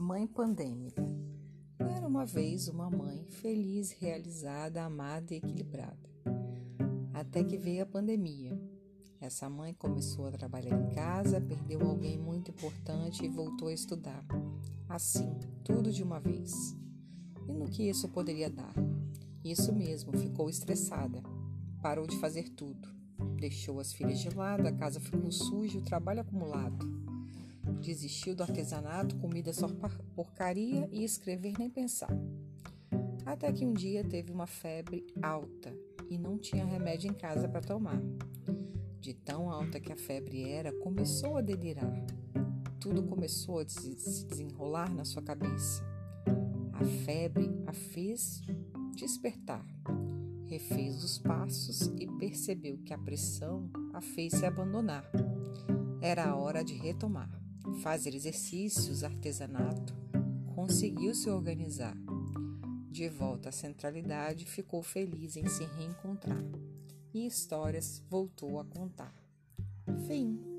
mãe pandêmica. Era uma vez uma mãe feliz, realizada, amada e equilibrada. Até que veio a pandemia. Essa mãe começou a trabalhar em casa, perdeu alguém muito importante e voltou a estudar. Assim, tudo de uma vez. E no que isso poderia dar? Isso mesmo, ficou estressada. Parou de fazer tudo. Deixou as filhas de lado, a casa ficou suja, o trabalho acumulado. Desistiu do artesanato, comida só porcaria e escrever nem pensar. Até que um dia teve uma febre alta e não tinha remédio em casa para tomar. De tão alta que a febre era, começou a delirar. Tudo começou a se desenrolar na sua cabeça. A febre a fez despertar. Refez os passos e percebeu que a pressão a fez se abandonar. Era a hora de retomar fazer exercícios, artesanato, conseguiu se organizar. De volta à centralidade, ficou feliz em se reencontrar e histórias voltou a contar. Fim.